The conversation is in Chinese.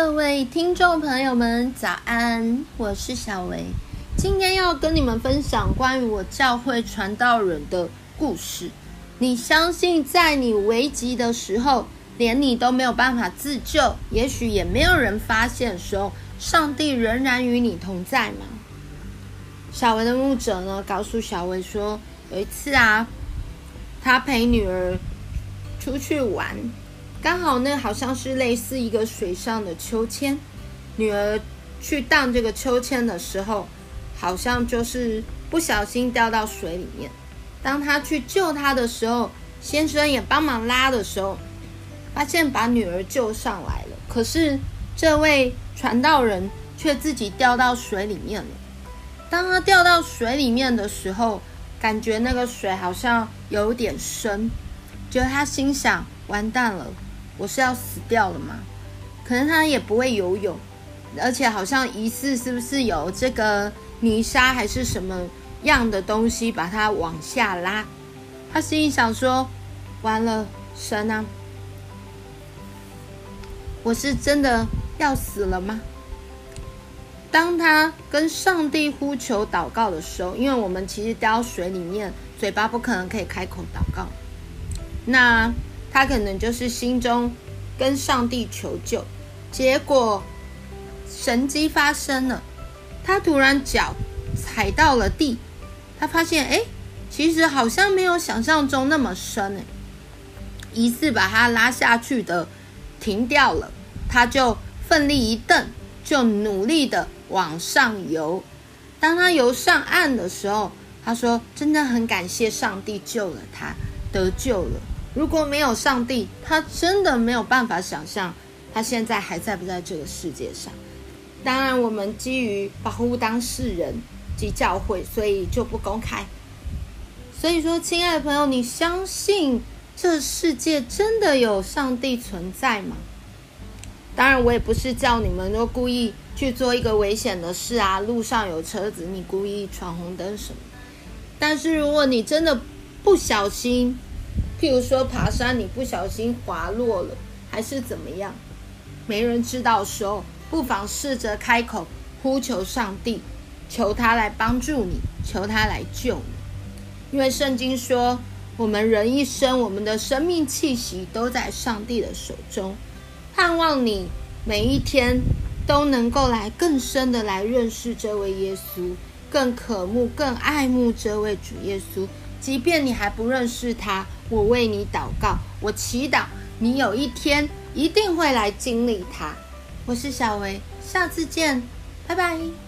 各位听众朋友们，早安！我是小维，今天要跟你们分享关于我教会传道人的故事。你相信，在你危急的时候，连你都没有办法自救，也许也没有人发现的时候，上帝仍然与你同在吗？小维的牧者呢，告诉小维说，有一次啊，他陪女儿出去玩。刚好那，好像是类似一个水上的秋千，女儿去荡这个秋千的时候，好像就是不小心掉到水里面。当她去救她的时候，先生也帮忙拉的时候，发现把女儿救上来了。可是这位传道人却自己掉到水里面了。当他掉到水里面的时候，感觉那个水好像有点深，觉得他心想：完蛋了。我是要死掉了吗？可能他也不会游泳，而且好像疑似是不是有这个泥沙还是什么样的东西把他往下拉？他心里想说：完了，神啊，我是真的要死了吗？当他跟上帝呼求祷告的时候，因为我们其实掉到水里面，嘴巴不可能可以开口祷告，那。他可能就是心中跟上帝求救，结果神迹发生了。他突然脚踩到了地，他发现哎，其实好像没有想象中那么深哎。疑似把他拉下去的停掉了，他就奋力一蹬，就努力的往上游。当他游上岸的时候，他说：“真的很感谢上帝救了他，得救了。”如果没有上帝，他真的没有办法想象他现在还在不在这个世界上。当然，我们基于保护当事人及教会，所以就不公开。所以说，亲爱的朋友，你相信这世界真的有上帝存在吗？当然，我也不是叫你们都故意去做一个危险的事啊，路上有车子，你故意闯红灯什么。但是，如果你真的不小心，譬如说爬山，你不小心滑落了，还是怎么样？没人知道的时候，不妨试着开口呼求上帝，求他来帮助你，求他来救你。因为圣经说，我们人一生，我们的生命气息都在上帝的手中。盼望你每一天都能够来更深的来认识这位耶稣，更渴慕、更爱慕这位主耶稣。即便你还不认识他，我为你祷告，我祈祷你有一天一定会来经历他。我是小薇，下次见，拜拜。